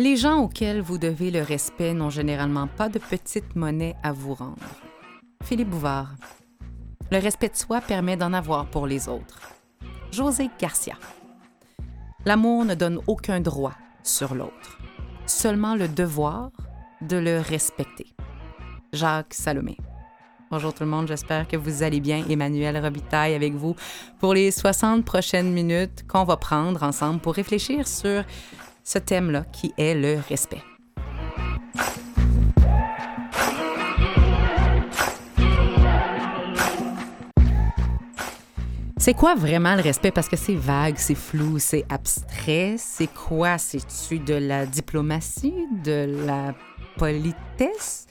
Les gens auxquels vous devez le respect n'ont généralement pas de petite monnaie à vous rendre. Philippe Bouvard. Le respect de soi permet d'en avoir pour les autres. José Garcia. L'amour ne donne aucun droit sur l'autre, seulement le devoir de le respecter. Jacques Salomé. Bonjour tout le monde, j'espère que vous allez bien. Emmanuel Robitaille avec vous pour les 60 prochaines minutes qu'on va prendre ensemble pour réfléchir sur ce thème-là qui est le respect. C'est quoi vraiment le respect? Parce que c'est vague, c'est flou, c'est abstrait. C'est quoi? C'est-tu de la diplomatie, de la politesse?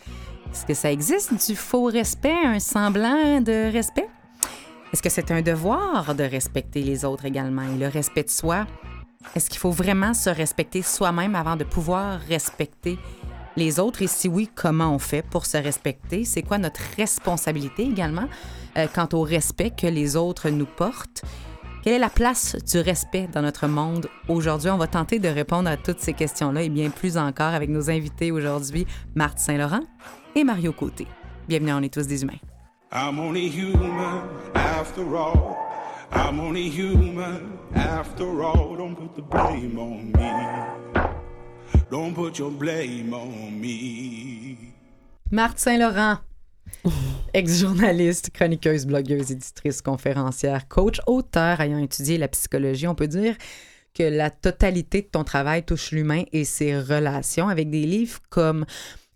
Est-ce que ça existe du faux respect, un semblant de respect? Est-ce que c'est un devoir de respecter les autres également? Et le respect de soi, est-ce qu'il faut vraiment se respecter soi-même avant de pouvoir respecter les autres? Et si oui, comment on fait pour se respecter? C'est quoi notre responsabilité également euh, quant au respect que les autres nous portent? Quelle est la place du respect dans notre monde aujourd'hui? On va tenter de répondre à toutes ces questions-là et bien plus encore avec nos invités aujourd'hui, Marthe Saint-Laurent et Mario Côté. Bienvenue, on est tous des humains. I'm only human after all. I'm only human after all. Don't put the blame on me. Don't put your blame on me. Marthe Saint-Laurent, ex-journaliste, chroniqueuse, blogueuse, éditrice, conférencière, coach, auteur ayant étudié la psychologie, on peut dire que la totalité de ton travail touche l'humain et ses relations avec des livres comme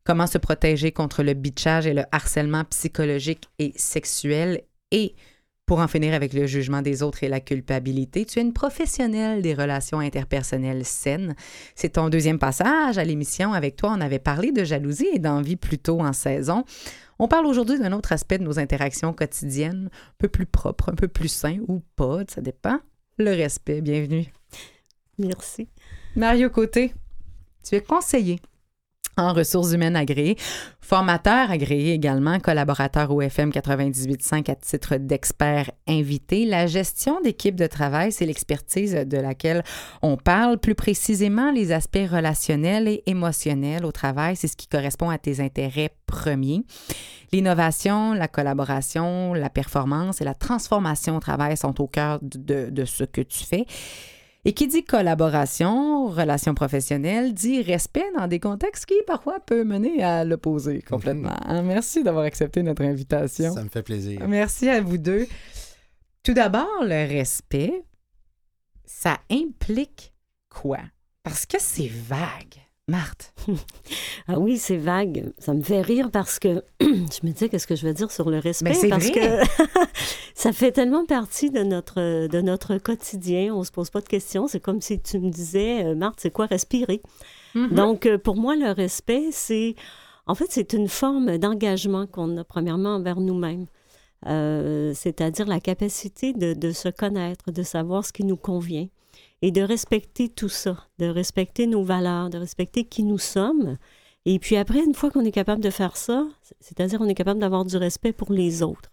Comment se protéger contre le bitchage et le harcèlement psychologique et sexuel et pour en finir avec le jugement des autres et la culpabilité, tu es une professionnelle des relations interpersonnelles saines. C'est ton deuxième passage à l'émission. Avec toi, on avait parlé de jalousie et d'envie plus tôt en saison. On parle aujourd'hui d'un autre aspect de nos interactions quotidiennes, un peu plus propre, un peu plus sain ou pas, ça dépend. Le respect, bienvenue. Merci. Mario Côté, tu es conseiller en ressources humaines agréées, formateur agréé également, collaborateur au FM 98.5 à titre d'expert invité. La gestion d'équipe de travail, c'est l'expertise de laquelle on parle, plus précisément les aspects relationnels et émotionnels au travail, c'est ce qui correspond à tes intérêts premiers. L'innovation, la collaboration, la performance et la transformation au travail sont au cœur de, de ce que tu fais. Et qui dit collaboration, relation professionnelle, dit respect dans des contextes qui parfois peuvent mener à l'opposé complètement. Hein, Merci d'avoir accepté notre invitation. Ça me fait plaisir. Merci à vous deux. Tout d'abord, le respect, ça implique quoi? Parce que c'est vague. Marthe. Ah oui, c'est vague. Ça me fait rire parce que je me dis qu'est-ce que je vais dire sur le respect? Mais c'est parce vrai. que ça fait tellement partie de notre de notre quotidien. On se pose pas de questions. C'est comme si tu me disais, euh, Marthe, c'est quoi respirer? Mhm. Donc euh, pour moi, le respect, c'est en fait c'est une forme d'engagement qu'on a premièrement envers nous-mêmes. Euh, c'est-à-dire la capacité de, de se connaître, de savoir ce qui nous convient et de respecter tout ça, de respecter nos valeurs, de respecter qui nous sommes. Et puis après, une fois qu'on est capable de faire ça, c'est-à-dire on est capable d'avoir du respect pour les autres,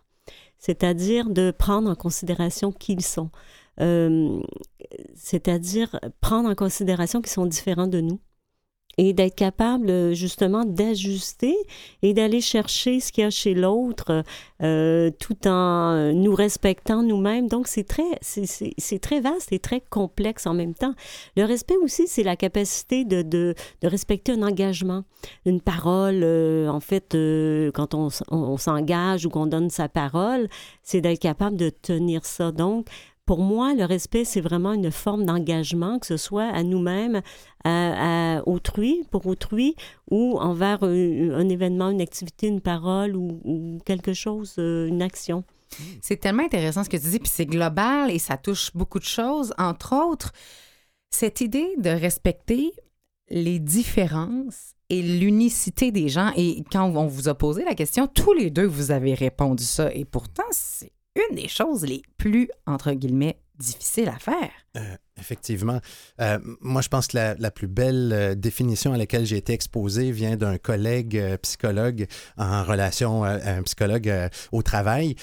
c'est-à-dire de prendre en considération qui ils sont, Euh, c'est-à-dire prendre en considération qu'ils sont différents de nous et d'être capable euh, justement d'ajuster et d'aller chercher ce qu'il y a chez l'autre euh, tout en nous respectant nous-mêmes. Donc c'est très, c'est- c'est très vaste et très complexe en même temps. Le respect aussi, c'est la capacité de, de, de respecter un engagement, une parole. euh, en fait, euh, quand on- on s'engage ou qu'on donne sa parole, c'est d'être capable de tenir ça. Donc, pour moi, le respect, c'est vraiment une forme d'engagement, que ce soit à nous-mêmes, à, autrui, pour autrui, ou envers un, événement, une activité, une parole ou, quelque chose, euh, une action. C'est tellement intéressant ce que tu dis, puis c'est global et ça touche beaucoup de choses, entre autres cette idée de respecter les différences et l'unicité des gens. Et quand on vous a posé la question, tous les deux, vous avez répondu ça. Et pourtant, c'est une des choses les plus, entre guillemets, difficiles à faire. Euh, Effectivement. Euh, moi, je pense que la, plus belle euh, définition à laquelle j'ai été exposé vient d'un collègue euh, psychologue en relation à un psychologue au travail.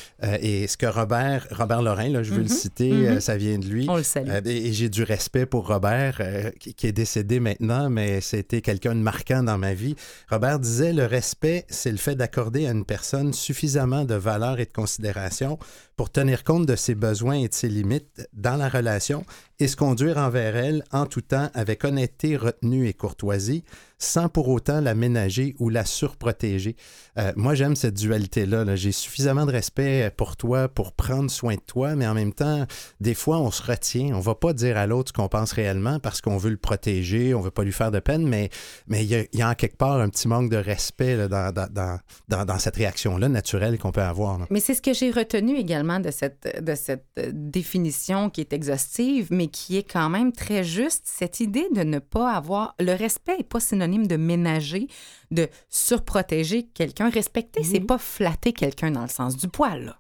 et ce que Robert, Robert Lorrain, là, je veux le mm-hmm. citer, mm-hmm. ça vient de lui. On le salue. et, j'ai du respect pour Robert, qui, est décédé maintenant, mais c'était quelqu'un de marquant dans ma vie. Robert disait, le respect, c'est le fait d'accorder à une personne suffisamment de valeur et de considération pour tenir compte de ses besoins et de ses limites dans la relation et se conduire envers elle en tout temps avec honnêteté, retenue et courtoisie, sans pour autant la ménager ou la surprotéger. Euh, moi, j'aime cette dualité-là. J'ai suffisamment de respect pour toi pour prendre soin de toi, mais en même temps, des fois, on se retient. On va pas dire à l'autre ce qu'on pense réellement parce qu'on veut le protéger, on veut pas lui faire de peine, mais mais il y, a en quelque part un petit manque de respect dans, dans, dans, cette réaction-là naturelle qu'on peut avoir. Mais c'est ce que j'ai retenu également de cette, de cette définition qui est exhaustive, mais qui est quand même très juste. Cette idée de ne pas avoir... Le respect n'est pas synonyme de ménager, de surprotéger quelqu'un. Respecter, c'est pas flatter quelqu'un dans le sens du poil. Non,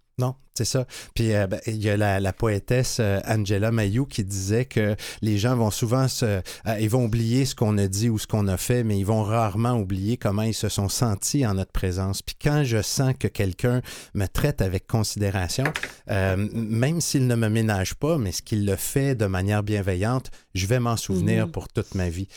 c'est ça. Puis euh, ben, il y a la, poétesse euh, Angela Mayou qui disait que les gens vont souvent se, euh, ils vont oublier ce qu'on a dit ou ce qu'on a fait, mais ils vont rarement oublier comment ils se sont sentis en notre présence. Puis quand je sens que quelqu'un me traite avec considération, même s'il ne me ménage pas, mais ce qu'il le fait de manière bienveillante, je vais m'en souvenir mhm. pour toute ma vie.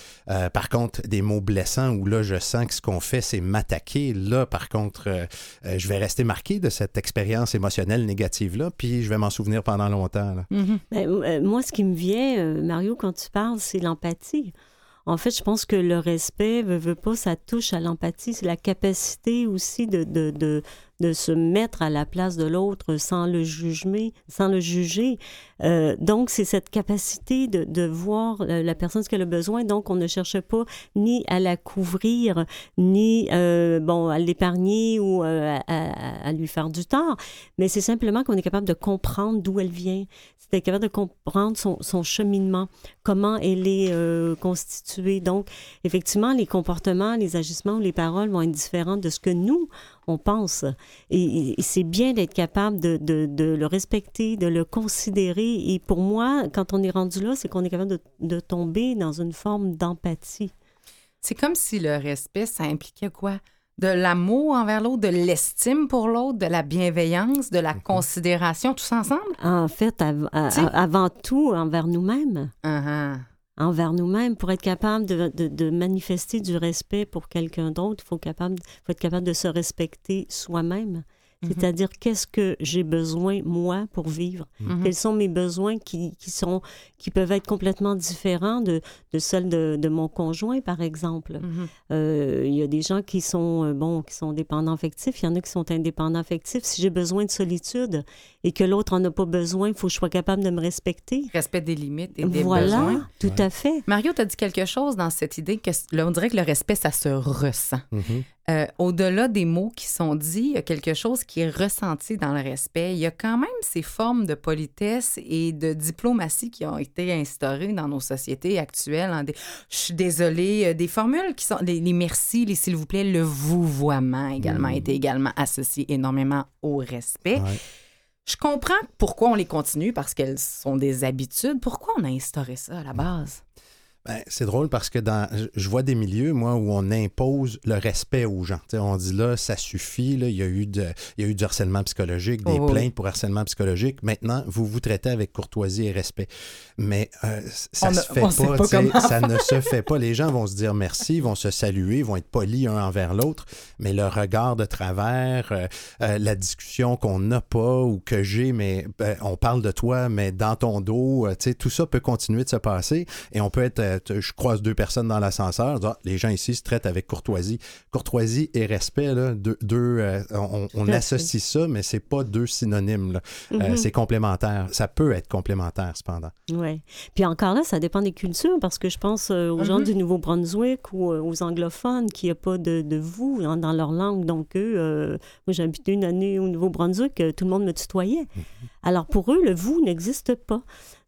par contre, des mots blessants où là je sens que ce qu'on fait c'est m'attaquer, là par contre, je vais rester marqué de cette expérience émotionnelle négative-là, puis je vais m'en souvenir pendant longtemps. Mm-hmm. Ben, euh, moi, ce qui me vient, euh, Mario, quand tu parles, c'est l'empathie. En fait, je pense que le respect, veut, veut pas, ça touche à l'empathie. C'est la capacité aussi de, de, de, de, se mettre à la place de l'autre sans le juger. Sans le juger. Euh, donc, c'est cette capacité de, de voir la, personne ce qu'elle a besoin. Donc, on ne cherche pas ni à la couvrir, ni euh, bon, à l'épargner ou euh, à, à, lui faire du tort. Mais c'est simplement qu'on est capable de comprendre d'où elle vient. C'est capable de comprendre son, son cheminement, comment elle est constituée donc, effectivement, les comportements, les agissements les paroles vont être différents de ce que nous, on pense. Et, c'est bien d'être capable de, le respecter, de le considérer. Et pour moi, quand on est rendu là, c'est qu'on est capable de, tomber dans une forme d'empathie. C'est comme si le respect, ça impliquait quoi? de l'amour envers l'autre, de l'estime pour l'autre, de la bienveillance, de la mhm. considération, tout ça ensemble? En fait, avant tout, envers nous-mêmes. Uh-huh envers nous-mêmes. Pour être capable de, manifester du respect pour quelqu'un d'autre, il faut, faut être capable de se respecter soi-même. Mhm. C'est-à-dire, qu'est-ce que j'ai besoin, moi, pour vivre? Mhm. Quels sont mes besoins qui, qui, sont, qui peuvent être complètement différents de, de celles de, de mon conjoint, par exemple? Mhm. Euh, il y a des gens qui sont, euh, bon, qui sont dépendants affectifs, il y en a qui sont indépendants affectifs. Si j'ai besoin de solitude et que l'autre en a pas besoin, il faut que je sois capable de me respecter. Respect des limites et des voilà, besoins. Voilà, tout à fait. Mario, tu as dit quelque chose dans cette idée que, là, on dirait que le respect, ça se ressent. Euh, au-delà des mots qui sont dits, il y a quelque chose qui est ressenti dans le respect. Il y a quand même ces formes de politesse et de diplomatie qui ont été instaurées dans nos sociétés actuelles. Hein, je suis désolée, euh, des formules qui sont les, merci, les s'il vous plaît, le vouvoiement également a mmh. été également associé énormément au respect. Je comprends pourquoi on les continue parce qu'elles sont des habitudes. Pourquoi on a instauré ça à la base? Ben, c'est drôle parce que dans, je vois des milieux, moi, où on impose le respect aux gens. on dit là, ça suffit, là, il, y a eu de, il y a eu du harcèlement psychologique, des oh, plaintes pour harcèlement psychologique. Maintenant, vous vous traitez avec courtoisie et respect. Mais euh, ça, se fait pas, ça ne se fait pas. Les gens vont se dire merci, vont se saluer, vont être polis un envers l'autre, mais le regard de travers, euh, euh, la discussion qu'on n'a pas ou que j'ai, mais ben, on parle de toi, mais dans ton dos, tout ça peut continuer de se passer et on peut être euh, je croise deux personnes dans l'ascenseur, je dis, Ah, les gens ici se traitent avec courtoisie. Courtoisie et respect, là, deux, deux, euh, on, associe ça, mais c'est pas deux synonymes. là. Euh, Mhm. c'est complémentaire. Ça peut être complémentaire, cependant. Oui. Puis encore là, ça dépend des cultures, parce que je pense euh, aux gens Mhm. du Nouveau-Brunswick ou euh, aux anglophones qui n'ont pas de, de vous dans, dans leur langue. Donc, eux, euh, moi, j'ai habité une année au Nouveau-Brunswick, euh, tout le monde me tutoyait. Alors, pour eux, le vous n'existe pas.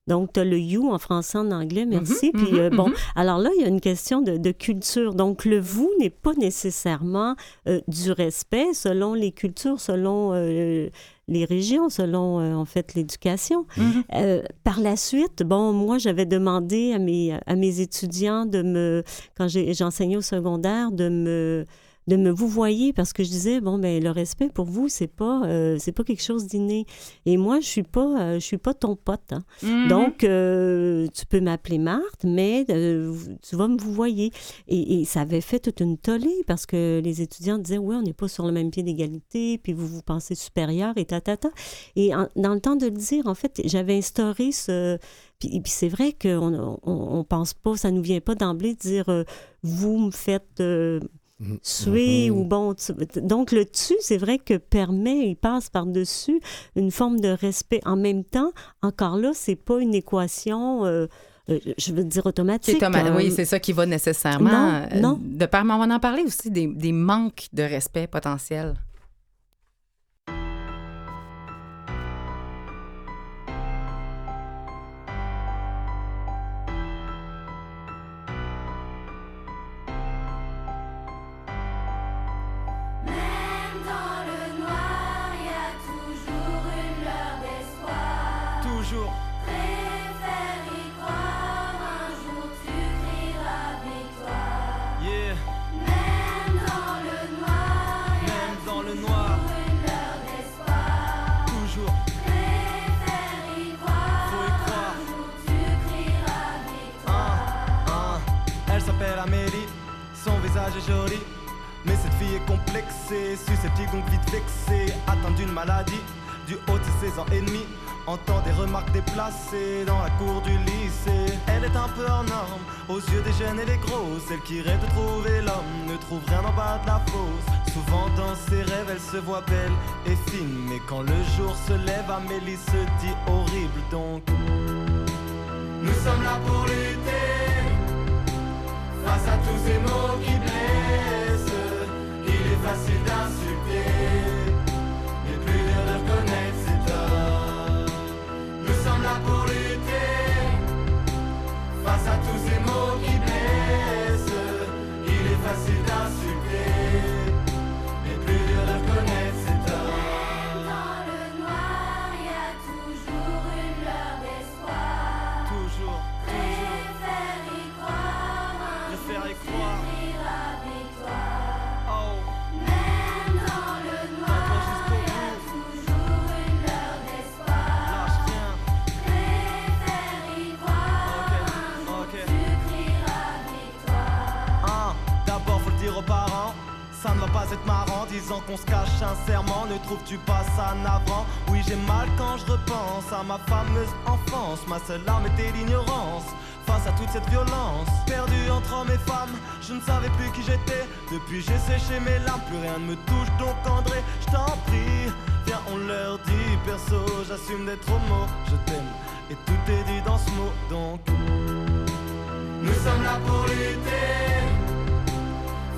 Donc, tu as le you en français, en anglais, merci. Mhm, Puis, euh, mhm, bon, mhm. alors là, il y a une question de, de culture. Donc, le vous n'est pas nécessairement euh, du respect selon les cultures, selon euh, les régions, selon, euh, en fait, l'éducation. Euh, par la suite, bon, moi, j'avais demandé à mes, à mes étudiants de me, quand j'enseignais au secondaire, de me de me vous voyez parce que je disais bon ben le respect pour vous c'est pas euh, c'est pas quelque chose d'inné et moi je suis pas euh, je suis pas ton pote hein. Mhm. donc euh, tu peux m'appeler Marthe mais tu vas me vous voyer et, et ça avait fait toute une tollée parce que les étudiants disaient oui on n'est pas sur le même pied d'égalité puis vous vous pensez supérieur et ta ta ta et en- dans le temps de le dire en fait j'avais instauré ce puis, puis c'est vrai qu'on on, on pense pas ça nous vient pas d'emblée de dire vous me faites euh, Mhm. suer Mhm. ou bon tu- donc le tu c'est vrai que permet il passe par dessus une forme de respect en même temps encore là c'est pas une équation euh, euh, je veux dire automatique hein. oui, c'est ça qui va nécessairement. Non, euh, non. De par, on va en parler aussi des, des manques de respect potentiels. Son visage est joli. Mais cette fille est complexée, susceptible donc vite vexée, atteinte d'une maladie, du haut de ses ans et demi. Entend des remarques déplacées dans la cour du lycée. Elle est un peu hors norme, aux yeux des jeunes et des gros. Celle qui rêve de trouver l'homme ne trouve rien en bas de la fosse. Souvent dans ses rêves, elle se voit belle et fine. Mais quand le jour se lève, Amélie se dit horrible donc. Nous sommes là pour lutter. Face à tous ces mots qui blessent, est facile disant qu'on se cache sincèrement. Ne trouves-tu pas ça navrant? Oui j'ai mal quand je repense à ma fameuse enfance. Ma seule arme était l'ignorance Face à toute cette violence. Perdu entre hommes et femmes Je ne savais plus qui j'étais. Depuis j'ai séché mes larmes Plus rien ne me touche. Donc André Je t'en prie Viens on leur dit Perso j'assume d'être homo. Je t'aime Et tout est dit dans ce mot. Donc Nous sommes là pour lutter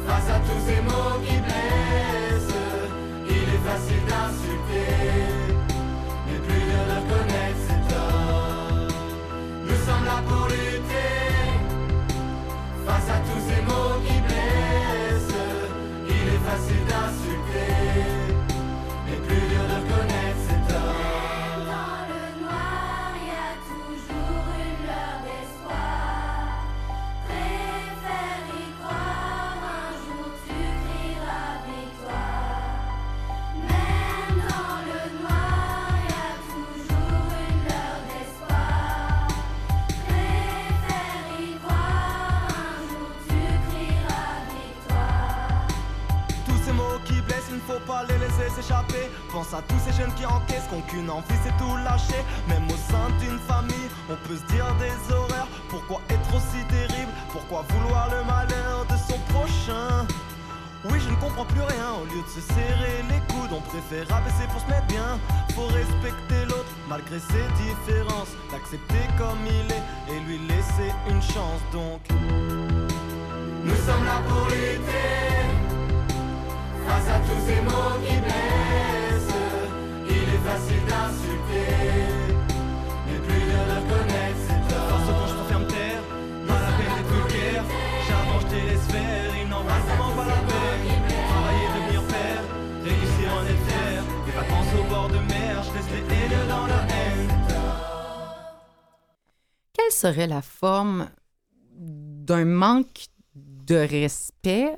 Face à tous ces mots qui blessent, facile d'insulter, mais plus de reconnaître torts. Nous sommes là pour lutter. Coudes, on préfère abaisser pour se mettre bien. Faut respecter l'autre malgré ses différences. L'accepter comme il est et lui laisser une chance. Donc, nous sommes là pour lutter face à tous ces mots qui blessent. Il est facile d'insulter, au bord de mer, je dans la haine. Quelle serait la forme d'un manque de respect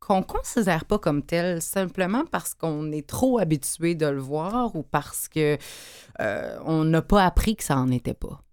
qu'on ne considère pas comme tel simplement parce qu'on est trop habitué de le voir ou parce que euh, on n'a pas appris que ça en était pas?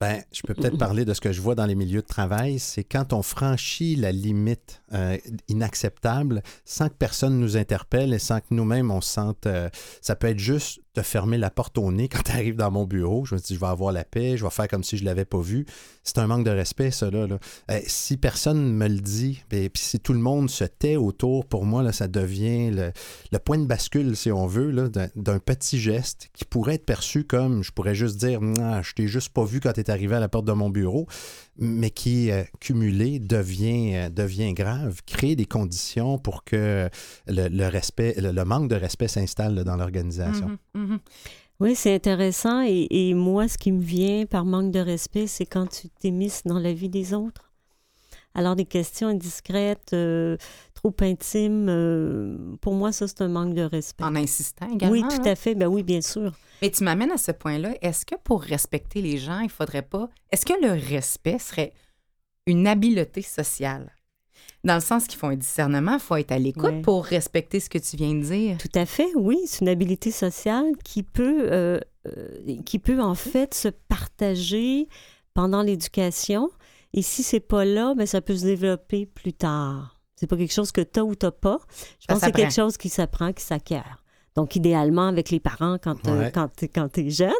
Ben, je peux peut-être parler de ce que je vois dans les milieux de travail. C'est quand on franchit la limite euh, inacceptable sans que personne nous interpelle et sans que nous-mêmes on se sente. euh, ça peut être juste de fermer la porte au nez quand tu arrives dans mon bureau. Je me dis, je vais avoir la paix, je vais faire comme si je ne l'avais pas vu. C'est un manque de respect, ça. Là. Euh, si personne me le dit, ben, puis si tout le monde se tait autour, pour moi, là, ça devient le, le point de bascule, si on veut, d'un petit geste qui pourrait être perçu comme, je pourrais juste dire, ah, je t'ai juste pas vu quand tu es arrivé à la porte de mon bureau, mais qui, euh, cumulé, devient, euh, devient grave, crée des conditions pour que le, respect, le, manque de respect s'installe dans l'organisation. Mhm, mhm. Oui, c'est intéressant. Et, et moi, ce qui me vient par manque de respect, c'est quand tu t'émisses dans la vie des autres. Alors, des questions indiscrètes, euh, trop intimes, euh, pour moi, ça, c'est un manque de respect. En insistant également. oui, tout à fait. Ben oui, bien sûr. Mais tu m'amènes à ce point-là. Est-ce que pour respecter les gens, il faudrait pas. Est-ce que le respect serait une habileté sociale? Dans le sens qu'il faut un discernement, il faut être à l'écoute Ouais. pour respecter ce que tu viens de dire. Tout à fait, oui. C'est une habilité sociale qui peut, euh, euh, qui peut en fait se partager pendant l'éducation. Et si c'est pas là, ben, ça peut se développer plus tard. C'est pas quelque chose que tu as ou tu pas. Je pense que c'est quelque chose qui s'apprend, qui s'acquiert. Donc, idéalement, avec les parents quand, euh, Ouais. quand tu es jeune.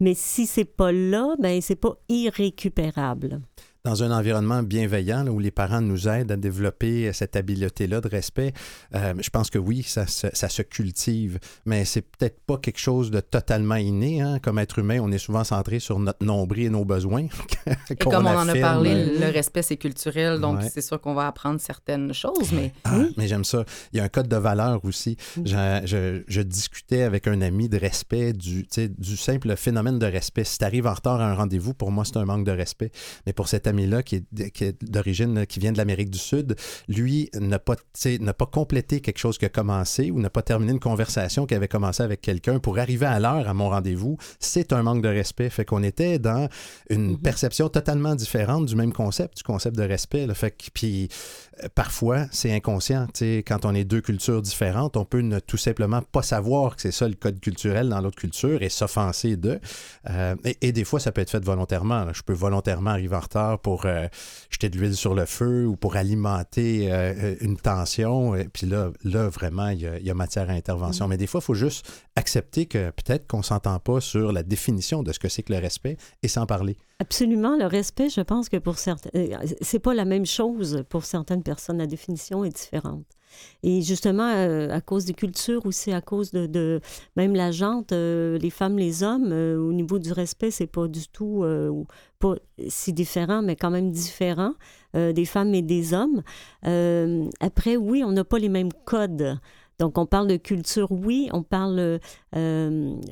Mais si c'est pas là, ben c'est pas irrécupérable. Dans un environnement bienveillant là, où les parents nous aident à développer cette habileté-là de respect, euh, je pense que oui, ça se, ça se cultive, mais c'est peut-être pas quelque chose de totalement inné. hein. Comme être humain, on est souvent centré sur notre nombril et nos besoins. Et comme on en a parlé, le respect, c'est culturel, donc Ouais. c'est sûr qu'on va apprendre certaines choses, mais Ah, mais j'aime ça. Il y a un code de valeur aussi. Je, je- je discutais avec un ami de respect, du, du simple phénomène de respect. Si tu arrives en retard à un rendez-vous, pour moi, c'est un manque de respect. Mais pour cet qui est, qui est d'origine, qui vient de l'Amérique du Sud, lui n'a pas, n'a complété quelque chose qui a commencé ou n'a pas terminé une conversation qui avait commencé avec quelqu'un pour arriver à l'heure à mon rendez-vous, c'est un manque de respect. Fait qu'on était dans une perception totalement différente du même concept, du concept de respect. là. Fait que, puis, parfois, c'est inconscient. Tu sais, quand on est deux cultures différentes, on peut ne tout simplement pas savoir que c'est ça le code culturel dans l'autre culture et s'offenser d'eux. Euh, et, et des fois, ça peut être fait volontairement. là. Je peux volontairement arriver en retard pour euh, jeter de l'huile sur le feu ou pour alimenter euh, une tension. Et puis là, là vraiment, il y, a, il y a matière à intervention. Mais des fois, il faut juste accepter que peut-être qu'on s'entend pas sur la définition de ce que c'est que le respect et s'en parler. Absolument. Le respect, je pense que pour certaines. euh, C'est pas la même chose pour certaines personnes. La définition est différente. Et justement, euh, à cause des cultures aussi, à cause de, de- même la jante, euh, les femmes, les hommes, euh, au niveau du respect, c'est pas du tout euh, pas si différent, mais quand même différent des femmes et des hommes. Après, oui, on n'a pas les mêmes codes. Donc, on parle de culture, oui, on parle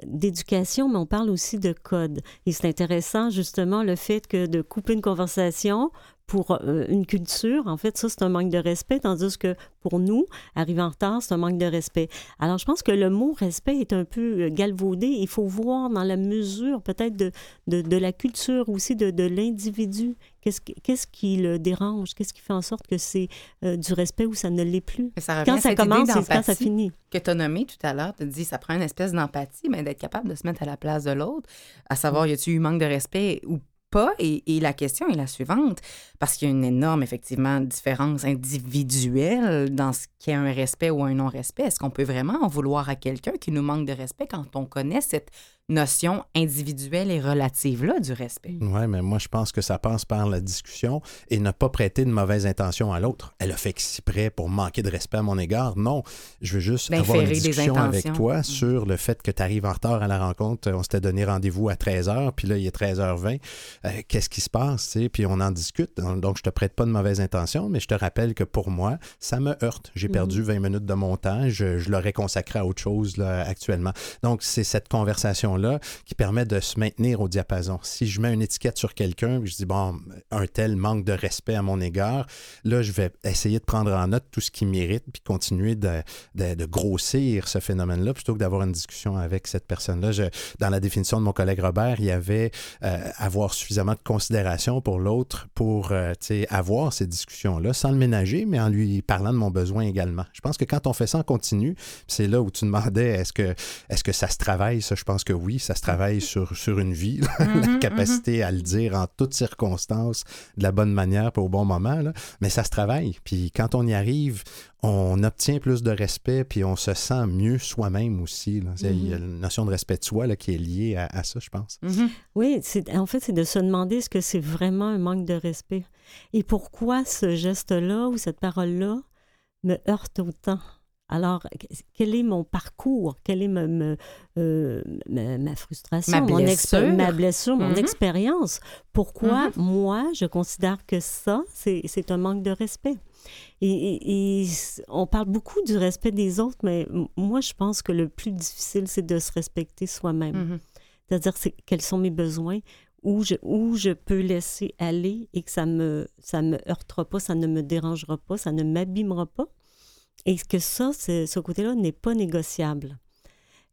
d'éducation, mais on parle aussi de code. Et c'est intéressant, justement, le fait que de couper une conversation pour euh, une culture, en fait, ça, c'est un manque de respect, tandis que pour nous, arriver en retard, c'est un manque de respect. Alors, je pense que le mot respect est un peu euh, galvaudé. Il faut voir dans la mesure, peut-être, de, de, de la culture aussi, de, de l'individu. Qu'est-ce qui, qu'est-ce qui le dérange? Qu'est-ce qui fait en sorte que c'est euh, du respect ou ça ne l'est plus? ça Quand ça commence, c'est quand ça finit. que tu as nommé tout à l'heure. Tu dis ça prend une espèce d'empathie, mais d'être capable de se mettre à la place de l'autre, à savoir, y a-tu eu manque de respect ou pas. Et, et la question est la suivante, parce qu'il y a une énorme, effectivement, différence individuelle dans ce qu'est un respect ou un non-respect. Est-ce qu'on peut vraiment en vouloir à quelqu'un qui nous manque de respect quand on connaît cette notion individuelle et relative-là du respect? Oui, mais moi, je pense que ça passe par la discussion et ne pas prêter de mauvaises intentions à l'autre. Elle a fait exprès pour manquer de respect à mon égard. Non, je veux juste avoir une discussion avec toi Mm. sur le fait que tu arrives en retard à la rencontre. On s'était donné rendez-vous à 13h, puis là, il est 13h20. Euh, Qu'est-ce qui se passe? Puis on en discute. Donc, je te prête pas de mauvaises intentions, mais je te rappelle que pour moi, ça me heurte. J'ai perdu 20 minutes de mon temps. Je, je l'aurais consacré à autre chose là, actuellement. Donc, c'est cette conversation-là qui permet de se maintenir au diapason. Si je mets une étiquette sur quelqu'un, je dis, bon, un tel manque de respect à mon égard, là, je vais essayer de prendre en note tout ce qui mérite, puis continuer de, grossir ce phénomène-là, plutôt que d'avoir une discussion avec cette personne-là. Dans la définition de mon collègue Robert, il y avait euh, avoir suffisamment de considération pour l'autre pour euh, avoir ces discussions-là, sans le ménager, mais en lui parlant de mon besoin également. Je pense que quand on fait ça en continu, c'est là où tu demandais est-ce que, est-ce que ça se travaille, ça, je pense que oui, ça se travaille sur, sur une vie, la capacité à le dire en toutes circonstances, de la bonne manière, puis au bon moment, là. mais ça se travaille. Puis quand on y arrive, on obtient plus de respect, puis on se sent mieux soi-même aussi. là. Il y a une notion de respect de soi là, qui est liée à, à ça, je pense. Oui, c'est, en fait, c'est de se demander est-ce que c'est vraiment un manque de respect? Et pourquoi ce geste-là ou cette parole-là me heurte autant? Alors, quel est mon parcours? Quelle est ma, ma, euh, ma- ma frustration? Ma mon blessure. mon Mhm. expérience? Pourquoi, Mhm. moi, je considère que ça, c'est, un manque de respect? Et, et- et on parle beaucoup du respect des autres, mais moi, je pense que le plus difficile, c'est de se respecter soi-même. Mhm. C'est-à-dire c'est quels sont mes besoins, où je, où je peux laisser aller et que ça me ça me heurtera pas, ça ne me dérangera pas, ça ne m'abîmera pas. Et que ça, ce côté-là n'est pas négociable.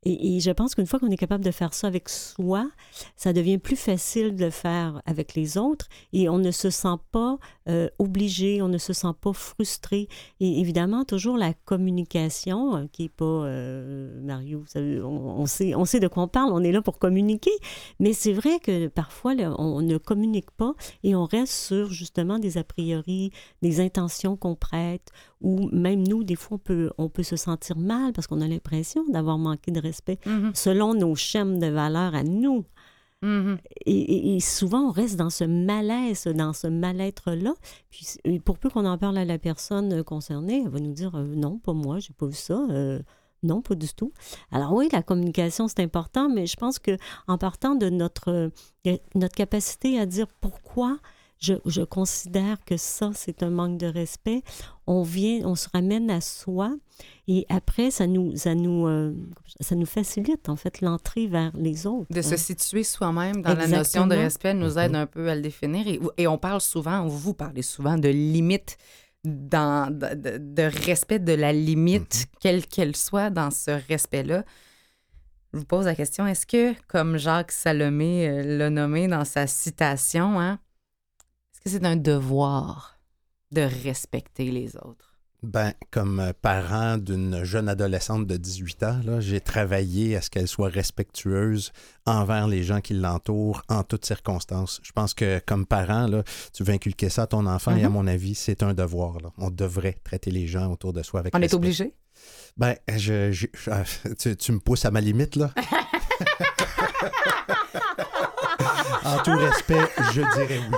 Et, je pense qu'une fois qu'on est capable de faire ça avec soi, ça devient plus facile de le faire avec les autres et on ne se sent pas euh, obligé, on ne se sent pas frustré. Et évidemment, toujours la communication, euh, qui n'est pas, euh, Mario, on, sait, de quoi on parle, on est là pour communiquer, mais c'est vrai que parfois, on ne communique pas et on reste sur justement des a priori, des intentions qu'on prête, ou même nous, des fois, on peut, on peut se sentir mal parce qu'on a l'impression d'avoir manqué de respect Mhm. selon nos schèmes de valeurs à nous. Mhm. Et, et- et souvent, on reste dans ce malaise, dans ce mal-être-là. Puis, pour peu qu'on en parle à la personne concernée, elle va nous dire euh, non, pas moi, j'ai pas vu ça. euh, non, pas du tout. Alors oui, la communication, c'est important, mais je pense que en partant de notre, euh, de notre capacité à dire pourquoi je, je considère que ça, c'est un manque de respect, on vient, on se ramène à soi et après, ça nous, ça nous, euh, ça nous facilite, en fait, l'entrée vers les autres. De se hein. situer soi-même dans la notion de respect nous aide un peu à le définir. Et, et on parle souvent, vous parlez souvent de limite, dans, de, de- respect de la limite, quelle qu'elle soit, dans ce respect-là. Je vous pose la question, est-ce que, comme Jacques Salomé euh, l'a nommé dans sa citation, hein, c'est un devoir de respecter les autres? Ben, comme euh, parent d'une jeune adolescente de 18 ans, là, j'ai travaillé à ce qu'elle soit respectueuse envers les gens qui l'entourent en toutes circonstances. Je pense que comme parent, là, tu veux inculquer ça à ton enfant et à Mhm. mon avis, c'est un devoir. là. On devrait traiter les gens autour de soi avec On est respect. obligé? Ben, je, je- je- tu, tu me pousses à ma limite, là. en tout respect, je dirais oui.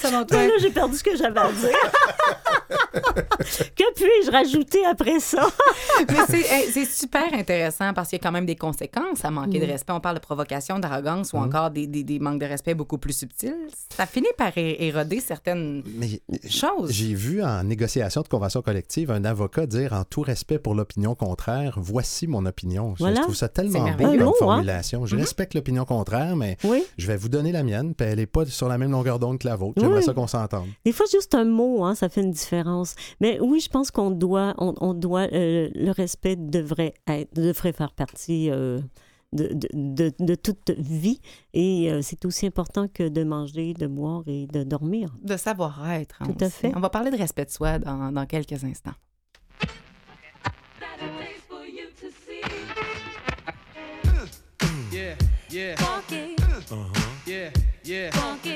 Selon toi? Ben là, j'ai perdu ce que j'avais à dire. que puis-je rajouter après ça? Mais c'est super intéressant parce qu'il y a quand même des conséquences à manquer de Mm. respect. On parle de provocation, d'arrogance ou encore des, des, des manques de respect beaucoup plus subtils. Ça finit par é- éroder certaines Mais choses. J'ai vu en négociation de convention collective un avocat dire en tout respect pour l'opinion contraire, voici mon opinion. Je- Voilà. Je trouve ça tellement beau merveilleux. comme hein? formulation. Je respecte l'opinion contraire, mais Oui. je vais vous donner la mienne, puis elle n'est pas sur la même longueur d'onde que la vôtre. J'aimerais oui. ça qu'on s'entende. Des fois, juste un mot, hein, ça fait une différence. Mais oui, je pense qu'on doit, on, doit euh, le respect devrait, être, devrait faire partie euh, de, de, toute vie. Et euh, c'est aussi important que de manger, de boire et de dormir. De savoir-être. Hein, Tout à fait. On va parler de respect de soi dans, dans quelques instants. Yeah. Yeah. Funky. Uh-huh. Yeah, yeah. Funky.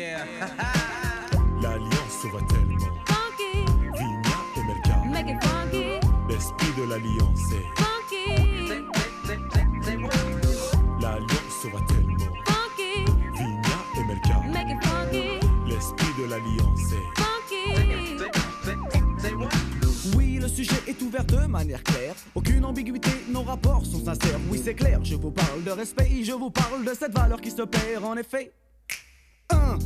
Yeah. L'alliance va tellement. Funky. Vigna et Melka. Make it. L'esprit de l'alliance est. Funky. L'alliance va tellement. Funky. Vigna et Melka. Make it. L'esprit de l'alliance est. Oui, le sujet est ouvert de manière claire. Aucune ambiguïté, nos rapports sont sincères. Oui, c'est clair, je vous parle de respect, je vous parle de cette valeur qui se perd en effet.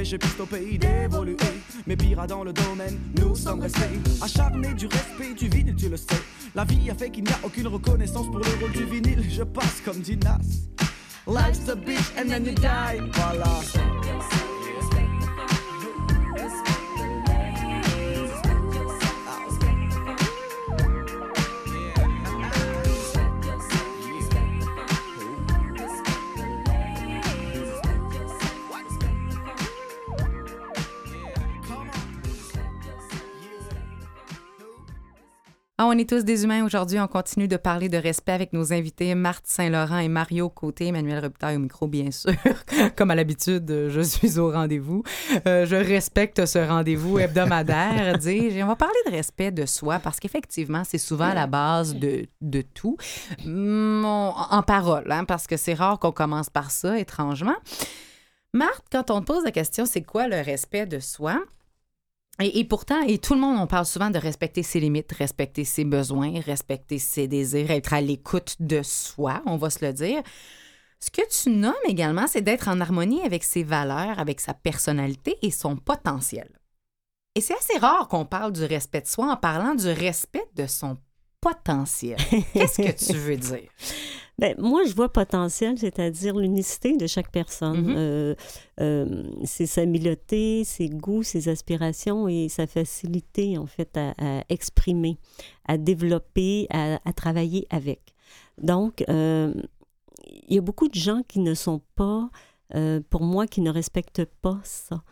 Empêché piste au pays d'évoluer. Mais pire dans le domaine, nous sommes restés acharnés du respect du vinyle, tu le sais. La vie a fait qu'il n'y a aucune reconnaissance pour le rôle du vinyle. Je passe comme dit on est tous des humains aujourd'hui. On continue de parler de respect avec nos invités Marthe Saint-Laurent et Mario Côté. Emmanuel Robitaille au micro, bien sûr. Comme à l'habitude, je suis au rendez-vous. Euh, je respecte ce rendez-vous hebdomadaire, dis-je. On va parler de respect de soi parce qu'effectivement, c'est souvent la base de, de tout. Hum, en parole, hein, parce que c'est rare qu'on commence par ça, étrangement. Marthe, quand on te pose la question, c'est quoi le respect de soi? Et, pourtant, et tout le monde, on parle souvent de respecter ses limites, respecter ses besoins, respecter ses désirs, être à l'écoute de soi, on va se le dire. Ce que tu nommes également, c'est d'être en harmonie avec ses valeurs, avec sa personnalité et son potentiel. Et c'est assez rare qu'on parle du respect de soi en parlant du respect de son potentiel. Qu'est-ce que tu veux dire? Ben, moi, je vois potentiel, c'est-à-dire l'unicité de chaque personne. Mhm. Euh, euh, c'est sa habileté, ses goûts, ses aspirations et sa facilité, en fait, à, à exprimer, à développer, à, à travailler avec. Donc, euh, il y a beaucoup de gens qui ne sont pas, euh, pour moi, qui ne respectent pas ça.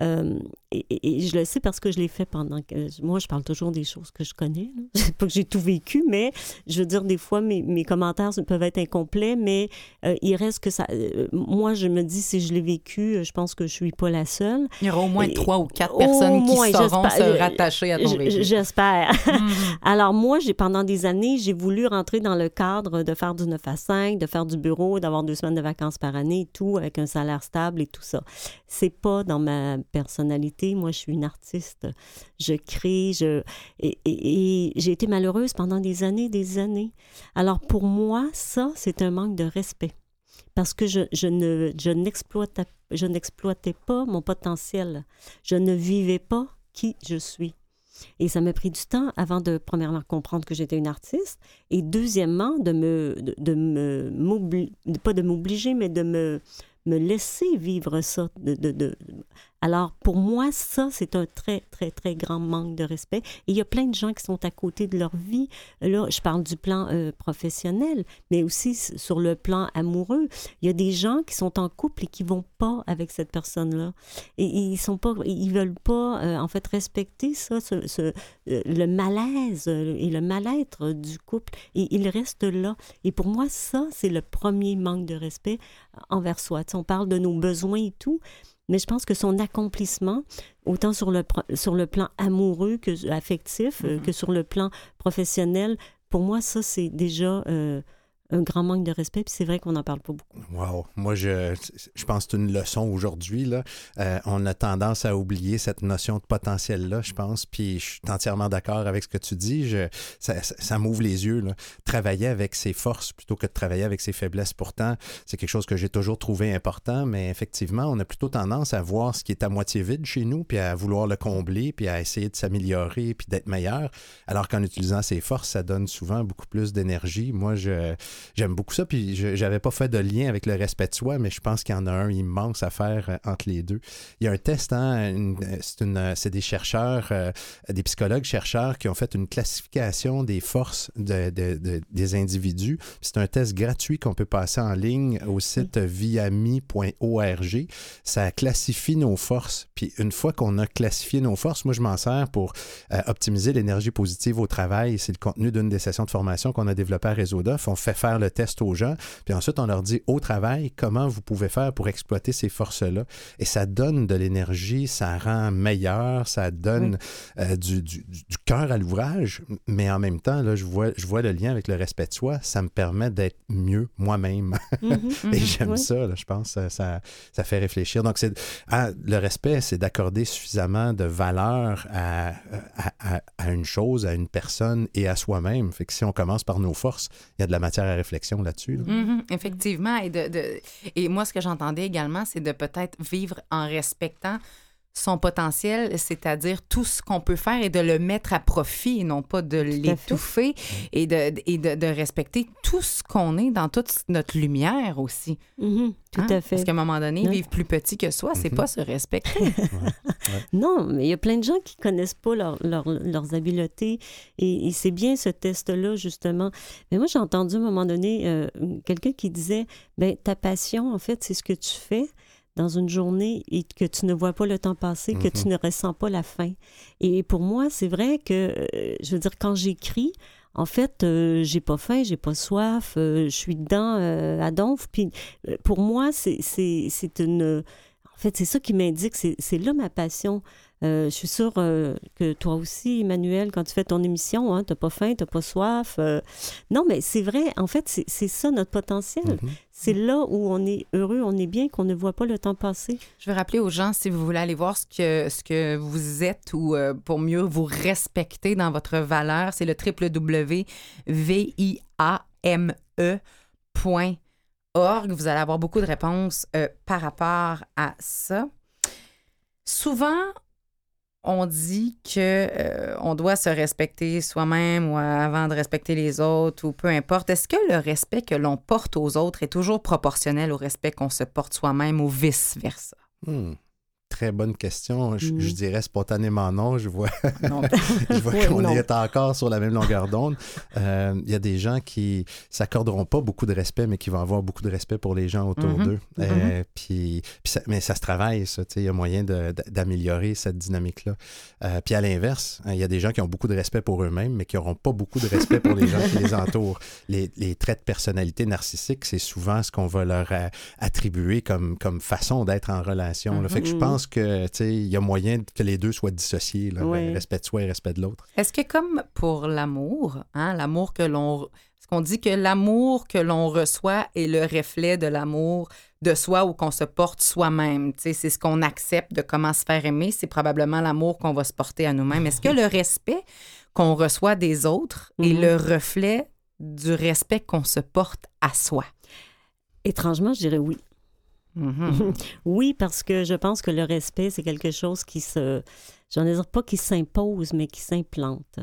Euh, et, je le sais parce que je l'ai fait pendant que... Moi, je parle toujours des choses que je connais. là. Pas que j'ai tout vécu, mais je veux dire, des fois, mes, mes commentaires peuvent être incomplets, mais euh, il reste que ça... euh, moi, je me dis, si je l'ai vécu, je pense que je suis pas la seule. Il y aura au moins trois ou quatre personnes qui sauront se rattacher à ton vécu. J'espère. Mhm. Alors moi, j'ai pendant des années, j'ai voulu rentrer dans le cadre de faire du 9 à 5, de faire du bureau, d'avoir deux semaines de vacances par année et tout, avec un salaire stable et tout ça. C'est pas dans ma personnalité. Moi, je suis une artiste. Je crée, je... Et, j'ai été malheureuse pendant des années, des années. Alors, pour moi, ça, c'est un manque de respect. Parce que je, je ne, je n'exploitais, pas mon potentiel. Je ne vivais pas qui je suis. Et ça m'a pris du temps avant de, premièrement, comprendre que j'étais une artiste, et deuxièmement, de me, de, de me, pas de m'obliger, mais de me, me laisser vivre ça. Alors, pour moi, ça, c'est un très, très, très grand manque de respect. Et il y a plein de gens qui sont à côté de leur vie. Là, je parle du plan euh, professionnel, mais aussi sur le plan amoureux. Il y a des gens qui sont en couple et qui vont pas avec cette personne-là. Et ils sont pas, ils veulent pas, euh, en fait, respecter ça, ce, euh, le malaise et le mal-être du couple. Et ils restent là. Et pour moi, ça, c'est le premier manque de respect envers soi. On parle de nos besoins et tout, mais je pense que son accomplissement, autant sur le, sur le plan amoureux que affectif, euh, que sur le plan professionnel, pour moi, ça, c'est déjà euh, un grand manque de respect. Puis c'est vrai qu'on n'en parle pas beaucoup. Wow. Moi, je, je pense que c'est une leçon aujourd'hui. Là. Euh, on a tendance à oublier cette notion de potentiel-là, je pense. Puis je suis entièrement d'accord avec ce que tu dis. Je, ça ça, m'ouvre les yeux. Là. Travailler avec ses forces plutôt que de travailler avec ses faiblesses. Pourtant, c'est quelque chose que j'ai toujours trouvé important. Mais effectivement, on a plutôt tendance à voir ce qui est à moitié vide chez nous, puis à vouloir le combler, puis à essayer de s'améliorer, puis d'être meilleur. Alors qu'en utilisant ses forces, ça donne souvent beaucoup plus d'énergie. Moi, je J'aime beaucoup ça, puis je n'avais pas fait de lien avec le respect de soi, mais je pense qu'il y en a un immense à faire euh, entre les deux. Il y a un test, hein, c'est une- euh, c'est des chercheurs, euh, des psychologues chercheurs qui ont fait une classification des forces de- de- de- des individus. C'est un test gratuit qu'on peut passer en ligne au site viami.org. Ça classifie nos forces, puis une fois qu'on a classifié nos forces, moi je m'en sers pour euh, optimiser l'énergie positive au travail. C'est le contenu d'une des sessions de formation qu'on a développé à Réseau DOF. On fait faire le test aux gens, puis ensuite on leur dit au travail comment vous pouvez faire pour exploiter ces forces-là? Et ça donne de l'énergie, ça rend meilleur, ça donne euh, du, du- du- du cœur à l'ouvrage, mais en même temps, là, je, vois, je vois le lien avec le respect de soi. Ça me permet d'être mieux moi-même. Et j'aime ça, là, je pense, ça, ça, ça fait réfléchir. Donc, c'est ah, le respect, c'est d'accorder suffisamment de valeur à, à, à- à une chose, à une personne et à soi-même. Fait que si on commence par nos forces, il y a de la matière à réflexion là-dessus. là. Mhm, effectivement. Et moi, ce que j'entendais également, c'est de peut-être vivre en respectant son potentiel, c'est-à-dire tout ce qu'on peut faire et de le mettre à profit et non pas de l'étouffer et, de, et de, de respecter tout ce qu'on est dans toute notre lumière aussi. Mhm, tout Hein? à fait. Parce qu'à un moment donné, Ouais. vivre plus petit que soi, c'est Mhm. pas se respecter. Non, mais il y a plein de gens qui connaissent pas leur- leur- leurs habiletés et, et c'est bien ce test-là, justement. Mais moi, j'ai entendu à un moment donné euh, quelqu'un qui disait, ben ta passion, en fait, c'est ce que tu fais dans une journée et que tu ne vois pas le temps passer, que tu ne ressens pas la faim. Et pour moi, c'est vrai que, euh, je veux dire, quand j'écris, en fait, euh, j'ai pas faim, j'ai pas soif, euh, je suis dedans euh, à donf. Puis pour moi, c'est une... En fait, c'est ça qui m'indique, c'est c'est là ma passion. Euh, je suis sûre euh, que toi aussi, Emmanuel, quand tu fais ton émission, hein, t'as pas faim, t'as pas soif. euh, Non, mais c'est vrai, en fait, c'est ça notre potentiel. Mhm. C'est là où on est heureux, on est bien, qu'on ne voit pas le temps passer. Je veux rappeler aux gens, si vous voulez aller voir ce que, ce que vous êtes ou euh, pour mieux vous respecter dans votre valeur, c'est le www.viame.org. Vous allez avoir beaucoup de réponses euh, par rapport à ça. Souvent, on dit que euh, on doit se respecter soi-même ou avant de respecter les autres ou peu importe. Est-ce que le respect que l'on porte aux autres est toujours proportionnel au respect qu'on se porte soi-même ou vice-versa? Hmm. Très bonne question. Je, Mm. je dirais spontanément non. Je vois, Non. je vois Oui, qu'on non? est encore sur la même longueur d'onde. Euh, Il y a des gens qui s'accorderont pas beaucoup de respect, mais qui vont avoir beaucoup de respect pour les gens autour Mhm. d'eux. Euh, puis, puis ça- mais ça se travaille, ça. Il y a moyen de- d'améliorer cette dynamique-là. Euh, puis à l'inverse, hein, il y a des gens qui ont beaucoup de respect pour eux-mêmes, mais qui n'auront pas beaucoup de respect pour les gens qui les entourent. Les, les traits de personnalité narcissique, c'est souvent ce qu'on va leur euh, attribuer comme, comme façon d'être en relation. là. Fait que je pense pense que tu sais, il y a moyen que les deux soient dissociés, là, Oui. respect de soi et respect de l'autre. Est-ce que comme pour l'amour, hein, l'amour que l'on... Est-ce qu'on dit que l'amour que l'on reçoit est le reflet de l'amour de soi ou qu'on se porte soi-même? Tu sais, C'est ce qu'on accepte de comment se faire aimer, c'est probablement l'amour qu'on va se porter à nous-mêmes. Est-ce que le respect qu'on reçoit des autres est Mhm. le reflet du respect qu'on se porte à soi? Étrangement, je dirais oui. Mhm. Oui, parce que je pense que le respect, c'est quelque chose qui se. J'en ai pas qui s'impose, mais qui s'implante.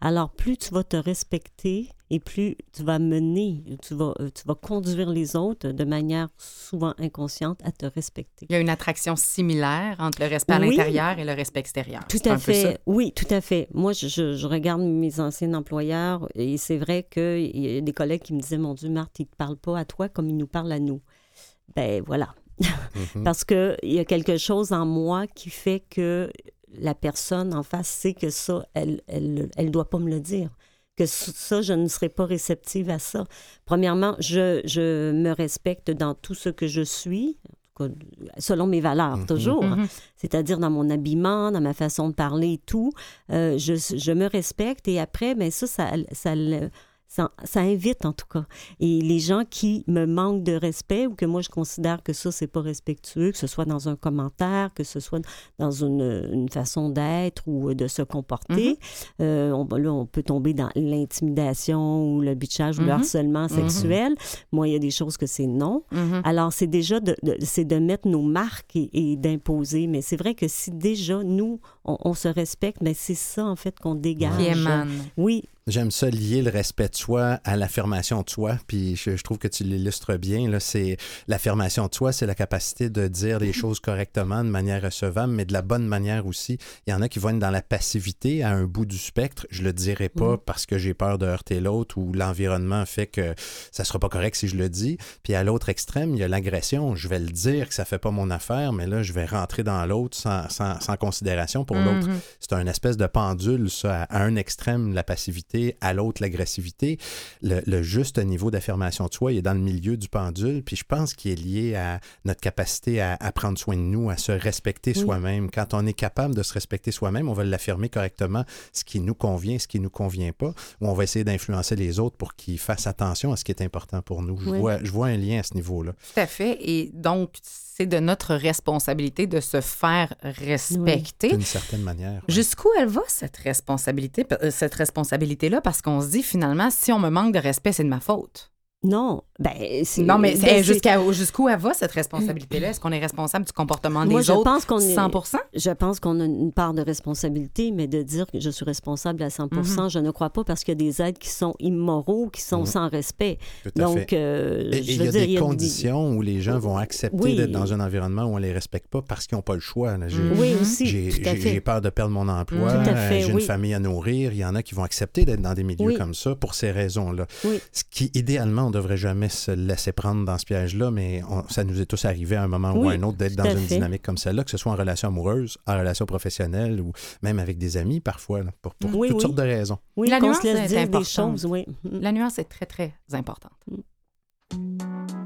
Alors, plus tu vas te respecter et plus tu vas mener, tu vas, euh, tu vas conduire les autres de manière souvent inconsciente à te respecter. Il y a une attraction similaire entre le respect à l'intérieur et le respect extérieur. Tout C'est à un peu ça. fait. Oui, tout à fait. Moi, je, je- je regarde mes anciens employeurs et c'est vrai qu'il y a des collègues qui me disaient Mon Dieu, Marthe, ils ne te parlent pas à toi comme ils nous parlent à nous. Ben voilà. Mhm. Parce qu'il y a quelque chose en moi qui fait que la personne en face sait que ça, elle elle, elle doit pas me le dire. Que ça, je ne serai pas réceptive à ça. Premièrement, je, je me respecte dans tout ce que je suis, selon mes valeurs, Mhm. toujours. Mhm. C'est-à-dire dans mon habillement, dans ma façon de parler et tout. Euh, je, je me respecte et après, ben ça, ça, ça, ça invite en tout cas. Et les gens qui me manquent de respect ou que moi je considère que ça, c'est pas respectueux, que ce soit dans un commentaire, que ce soit dans une, une façon d'être ou de se comporter, euh, on, là, on peut tomber dans l'intimidation ou le bitchage ou le Mhm. harcèlement sexuel. Moi, il y a des choses que c'est non. Alors, c'est déjà de, de- c'est de mettre nos marques et, et d'imposer. Mais c'est vrai que si déjà, nous, on, on se respecte, mais c'est ça, en fait, qu'on dégage. Qui émane. Oui, J'aime ça lier le respect de soi à l'affirmation de soi, puis je, je trouve que tu l'illustres bien. Là, c'est l'affirmation de soi, c'est la capacité de dire les choses correctement, de manière recevable, mais de la bonne manière aussi. Il y en a qui vont être dans la passivité à un bout du spectre. Je le dirai pas parce que j'ai peur de heurter l'autre ou l'environnement fait que ça sera pas correct si je le dis. Puis à l'autre extrême, il y a l'agression. Je vais le dire que ça fait pas mon affaire, mais là, je vais rentrer dans l'autre sans, sans, sans considération pour l'autre. Mhm. C'est un espèce de pendule, ça, à un extrême, la passivité, à l'autre, l'agressivité. Le, le juste niveau d'affirmation de soi, il est dans le milieu du pendule, puis je pense qu'il est lié à notre capacité à, à prendre soin de nous, à se respecter Oui. soi-même. Quand on est capable de se respecter soi-même, on va l'affirmer correctement, ce qui nous convient, ce qui nous convient pas, ou on va essayer d'influencer les autres pour qu'ils fassent attention à ce qui est important pour nous. Je, Oui. vois, je vois un lien à ce niveau-là. Tout à fait. Et donc, c'est de notre responsabilité de se faire respecter. D'une certaine manière. Jusqu'où elle va, cette responsabilité, euh, cette responsabilité-là? Parce qu'on se dit, finalement, si on me manque de respect, c'est de ma faute. Non. Ben, c'est- Non, mais ben, jusqu'à, jusqu'où elle va, cette responsabilité-là? Est-ce qu'on est responsable du comportement Moi, des je autres pense qu'on est- 100 Je pense qu'on a une part de responsabilité, mais de dire que je suis responsable à 100 Mhm. je ne crois pas parce qu'il y a des aides qui sont immoraux, qui sont Mhm. sans respect. Tout à Donc, fait. euh, Et- et je il veux y a dire, des conditions où les gens vont accepter Oui. d'être dans un environnement où on les respecte pas parce qu'ils n'ont pas le choix. là. Oui, aussi, J'ai tout à j'ai- fait. j'ai peur de perdre mon emploi, Tout à fait, euh, j'ai une oui. famille à nourrir. Il y en a qui vont accepter d'être dans des milieux Oui. comme ça pour ces raisons-là. Oui. Ce qui, idéalement, ne devrait jamais se laisser prendre dans ce piège-là, mais on- ça nous est tous arrivé à un moment ou à un autre d'être dans une fait. dynamique comme celle-là, que ce soit en relation amoureuse, en relation professionnelle ou même avec des amis parfois, là, pour, pour Oui, toutes oui. sortes de raisons. Oui, La nuance est dire des importante. choses, oui. Mhm. La nuance est très, très importante. If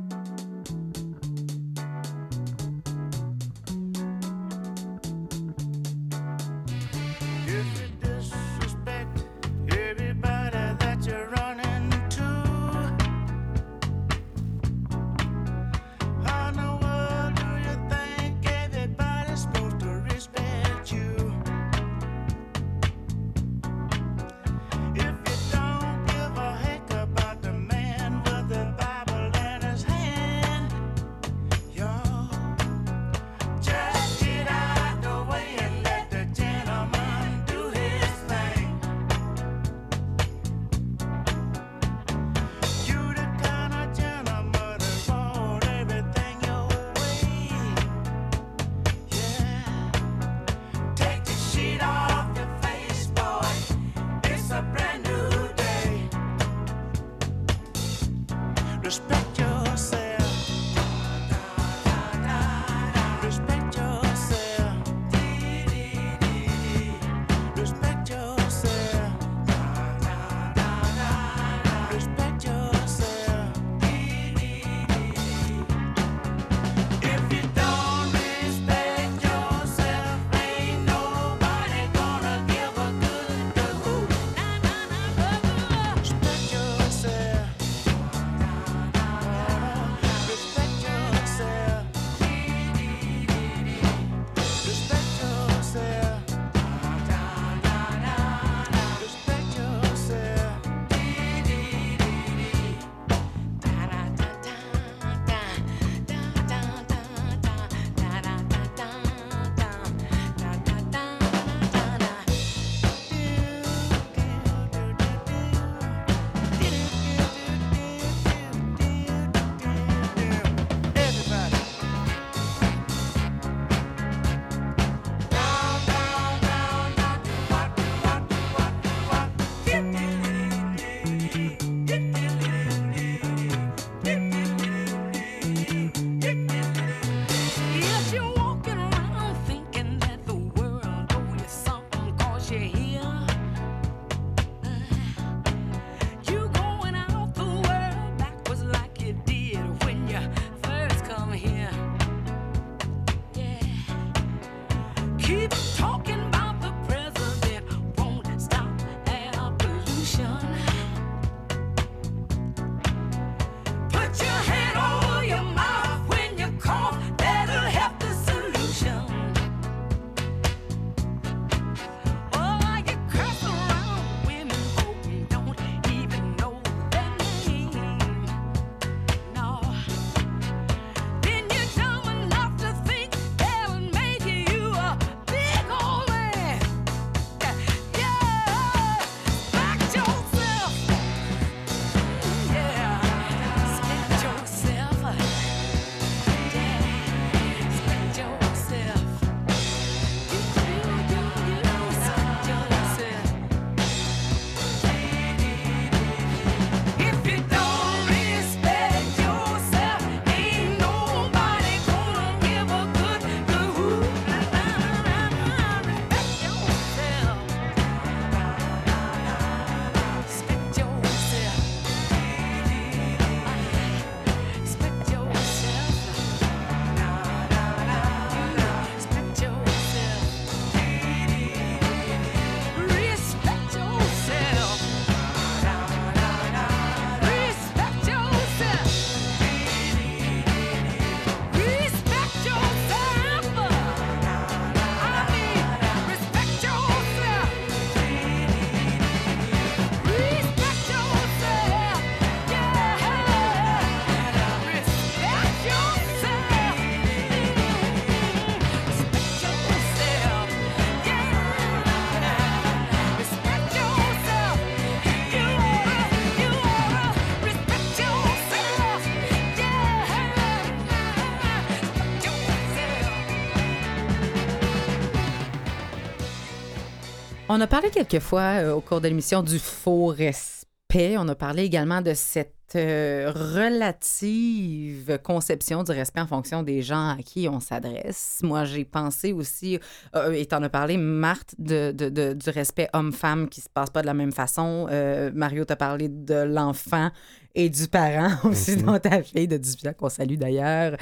On a parlé quelques fois euh, au cours de l'émission du faux respect. On a parlé également de cette euh, relative conception du respect en fonction des gens à qui on s'adresse. Moi, j'ai pensé aussi, euh, et t'en as parlé, Marthe, de, de- de- du respect homme-femme qui se passe pas de la même façon. Euh, Mario t'a parlé de l'enfant et du parent aussi dans ta fille de 18 ans, qu'on salue d'ailleurs.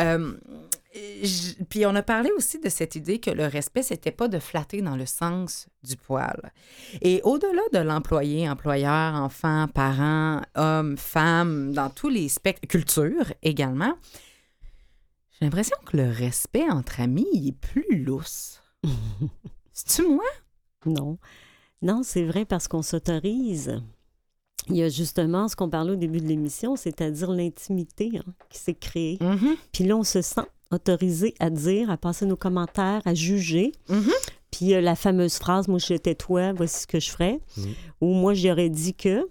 Puis on a parlé aussi de cette idée que le respect, c'était pas de flatter dans le sens du poil. Et au-delà de l'employé, employeur, enfant, parent, homme, femme, dans tous les spectres, culture également, j'ai l'impression que le respect entre amis il est plus lousse. C'est-tu moi? Non. Non, c'est vrai parce qu'on s'autorise. Il y a justement ce qu'on parlait au début de l'émission, c'est-à-dire l'intimité hein, qui s'est créée. Mhm. Puis là, on se sent autorisé à dire, à passer nos commentaires, à juger. Mhm. Puis euh, la fameuse phrase, moi, j'étais toi, voici ce que je ferais. Ou moi, j'aurais dit que.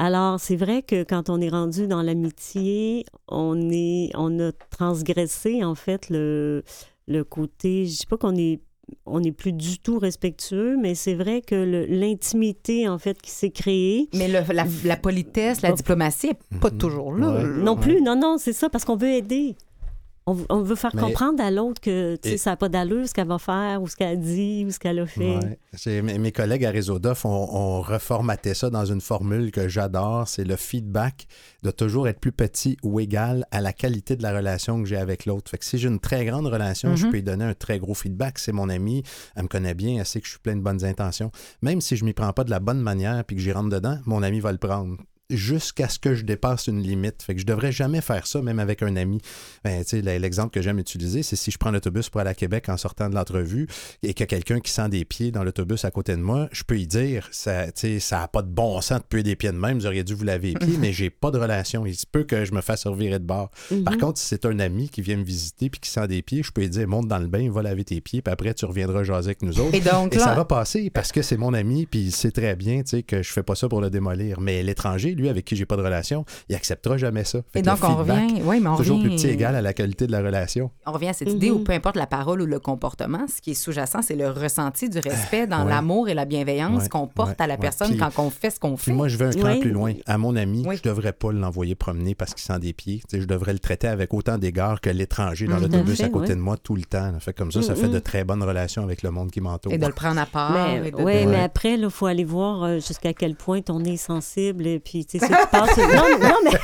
Alors, c'est vrai que quand on est rendu dans l'amitié, on, est, on a transgressé, en fait, le, le côté, je sais pas qu'on est on n'est plus du tout respectueux, mais c'est vrai que le- l'intimité, en fait, qui s'est créée, Mais le- la, la politesse, la diplomatie n'est pas toujours là. Ouais. là. non plus, non, non, c'est ça, parce qu'on veut aider. On, on veut faire Mais- comprendre à l'autre que tu sais, Et- ça n'a pas d'allure ce qu'elle va faire, ou ce qu'elle a dit, ou ce qu'elle a fait. Ouais. Mes, collègues à Réseau DOF ont, reformaté ça dans une formule que j'adore. C'est le feedback de toujours être plus petit ou égal à la qualité de la relation que j'ai avec l'autre. Fait que si j'ai une très grande relation, je Mhm. peux lui donner un très gros feedback. C'est mon ami, elle me connaît bien, elle sait que je suis plein de bonnes intentions. Même si je m'y prends pas de la bonne manière puis que j'y rentre dedans, mon ami va le prendre jusqu'à ce que je dépasse une limite. Fait que je devrais jamais faire ça, même avec un ami. Ben, l'exemple que j'aime utiliser, c'est si je prends l'autobus pour aller à Québec en sortant de l'entrevue et qu'il y a quelqu'un qui sent des pieds dans l'autobus à côté de moi, je peux y dire, ça n'a pas de bon sens de puer des pieds de même, vous auriez dû vous laver les pieds, mais j'ai pas de relation. Il se peut que je me fasse revirer de bord. Mhm. Par contre, si c'est un ami qui vient me visiter puis qui sent des pieds, je peux lui dire, monte dans le bain, va laver tes pieds, puis après, tu reviendras jaser avec nous autres. Et donc Et là, ça va passer parce que c'est mon ami, puis il sait très bien que je fais pas ça pour le démolir. Mais l'étranger, lui, avec qui j'ai pas de relation, il acceptera jamais ça. Fait et le donc on revient, oui, mais on toujours revient, plus petit égal à la qualité de la relation. on revient à cette idée où peu importe la parole ou le comportement, ce qui est sous-jacent, c'est le ressenti du respect dans ouais. l'amour et la bienveillance Ouais, qu'on porte ouais, à la ouais. personne Puis- quand on fait ce qu'on fait. Puis moi, je vais un cran Oui. plus loin. À mon ami, Oui. je devrais pas l'envoyer promener parce qu'il sent des pieds. Tu sais, je devrais le traiter avec autant d'égard que l'étranger dans Mhm. l'autobus Tout à côté ouais. de moi tout le temps. Fait comme ça, ça fait Mhm. de très bonnes relations avec le monde qui m'entoure. et de le prendre à part. De- de- mais après, il faut aller voir euh, jusqu'à quel point on est sensible. Et puis, tu sais, si tu passes. non, non, mais.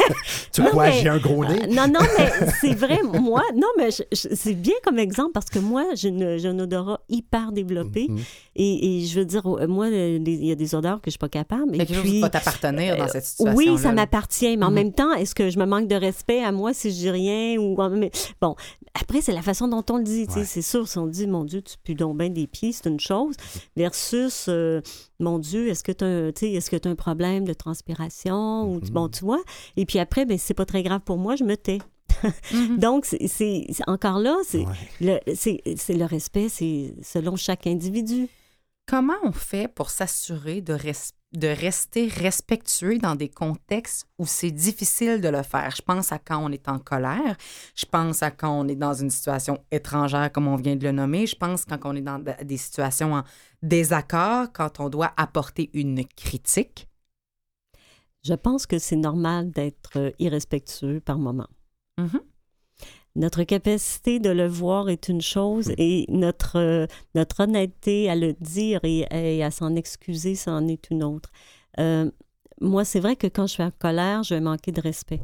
Tu non, mais- j'ai un gros nez? Euh, Non, non, mais c'est vrai, moi, non, mais je- je- c'est bien comme exemple parce que moi, j'ai une- j'ai un odorat hyper développé. Mhm. Et, et je veux dire, euh, moi, les- il y a des odeurs que je suis pas capable. A Et quelque chose qui puis, va t'appartenir dans euh, cette situation. oui, ça m'appartient, mais en Mhm. même temps, est-ce que je me manque de respect à moi si je dis rien ou mais- bon. Après, c'est la façon dont on le dit. tu sais. Ouais. C'est sûr, si on dit, mon Dieu, tu pues donc bien des pieds, c'est une chose. Versus, euh, mon Dieu, est-ce que tu as, sais, est-ce que tu as un problème de transpiration? Ou Mhm. bon, tu vois. Et puis après, ben c'est pas très grave pour moi, je me tais. Mhm. Donc, c'est- encore là, c'est Ouais. le, c'est- c'est le respect, c'est selon chaque individu. Comment on fait pour s'assurer de, res- de rester respectueux dans des contextes où c'est difficile de le faire? Je pense à quand on est en colère, je pense à quand on est dans une situation étrangère, comme on vient de le nommer, je pense quand on est dans de- des situations en désaccord, quand on doit apporter une critique. Je pense que c'est normal d'être euh, irrespectueux par moment. Mhm. Notre capacité de le voir est une chose et notre, euh, notre honnêteté à le dire et, et à s'en excuser, c'en est une autre. Euh, moi, c'est vrai que quand je suis en colère, je vais manquer de respect.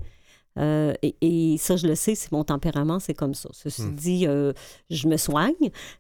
Euh, et, et ça, je le sais, c'est mon tempérament, c'est comme ça. Ceci Hmm. dit, euh, je me soigne,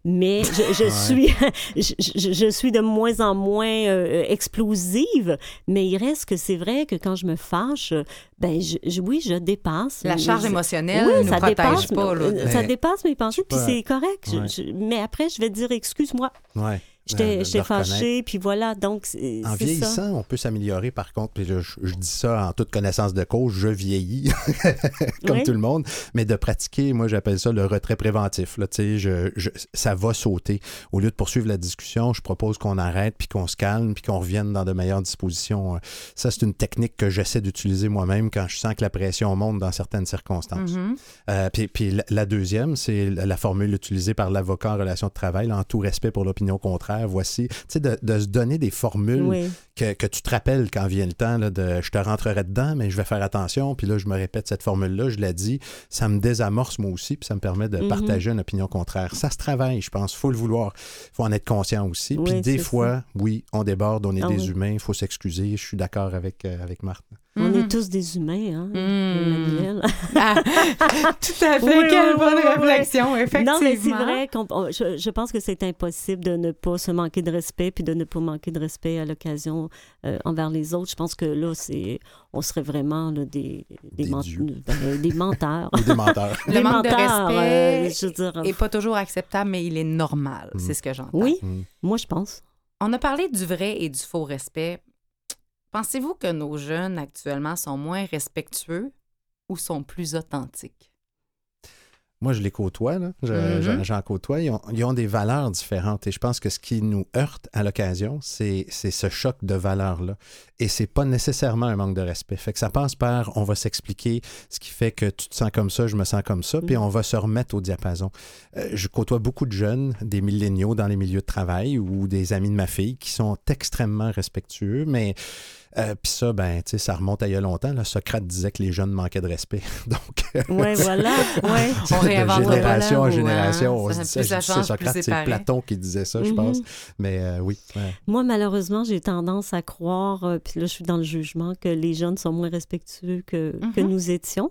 mais je, je Ouais. suis, je, suis de moins en moins euh, explosive. Mais il reste que c'est vrai que quand je me fâche, ben, je, je- oui, je dépasse. La charge émotionnelle oui, ne ça protège dépasse, pas. là, ça Mais- dépasse mes pensées, puis c'est correct. Je- Ouais. je- mais après, je vais dire excuse-moi, Ouais. J'étais reconnaître. fâchée, puis voilà. Donc, En ça. vieillissant, on peut s'améliorer par contre. Puis je dis ça en toute connaissance de cause, je vieillis. comme Oui. tout le monde, mais de pratiquer, moi j'appelle ça le retrait préventif. Là, je, je- ça va sauter. Au lieu de poursuivre la discussion, je propose qu'on arrête, puis qu'on se calme, puis qu'on revienne dans de meilleures dispositions. Euh, Ça, c'est une technique que j'essaie d'utiliser moi-même quand je sens que la pression monte dans certaines circonstances. Mhm. Euh, puis puis la, la deuxième, c'est la, la formule utilisée par l'avocat en relation de travail, là, en tout respect pour l'opinion contraire. Voici, tu sais, de, de se donner des formules Oui. que, que tu te rappelles quand vient le temps là, de je te rentrerai dedans, mais je vais faire attention. Puis là, je me répète cette formule-là, je la dis, ça me désamorce moi aussi, puis ça me permet de Mhm. partager une opinion contraire. Ça se travaille, je pense. faut le vouloir. faut en être conscient aussi. Oui, puis des fois, oui, on déborde, on est Ah des oui. humains, il faut s'excuser. Je suis d'accord avec, euh, avec Marthe. On Mhm. est tous des humains, hein, Mhm. Emmanuel. Ah, tout à fait. Oui, Quelle oui, bonne oui, oui. réflexion, effectivement. Non, mais c'est vrai qu'on je, je pense que c'est impossible de ne pas se manquer de respect puis de ne pas manquer de respect à l'occasion euh, envers les autres. Je pense que là, c'est on serait vraiment là, des, des, Des ment- dieux. ben, des menteurs. Des menteurs. Le Des manque de menteurs, respect euh, je veux dire, est pas toujours acceptable, mais il est normal. C'est ce que j'entends. Oui, Mm. moi, je pense. On a parlé du vrai et du faux respect. Pensez-vous que nos jeunes actuellement sont moins respectueux ou sont plus authentiques? Moi, je les côtoie, là. Je- Mhm. j'en- J'en côtoie. Ils ont, ils ont des valeurs différentes. Et je pense que ce qui nous heurte à l'occasion, c'est ce choc de valeurs-là. Et c'est pas nécessairement un manque de respect. Fait que ça passe par on va s'expliquer ce qui fait que tu te sens comme ça, je me sens comme ça, puis Mhm. on va se remettre au diapason. Euh, je côtoie beaucoup de jeunes, des milléniaux dans les milieux de travail ou des amis de ma fille qui sont extrêmement respectueux, mais euh, puis ça, ben, tu sais, ça remonte à il y a longtemps. Là. Socrate disait que les jeunes manquaient de respect. Donc, Ouais, voilà. Ouais. On de réinvente pas génération la en roue, génération. hein. on se dit ça, ça c'est Socrate, c'est. Platon qui disait ça, je Mhm. pense. Mais euh, oui. ouais. Moi, malheureusement, j'ai tendance à croire, euh, puis là, je suis dans le jugement, que les jeunes sont moins respectueux que, que Mhm. nous étions.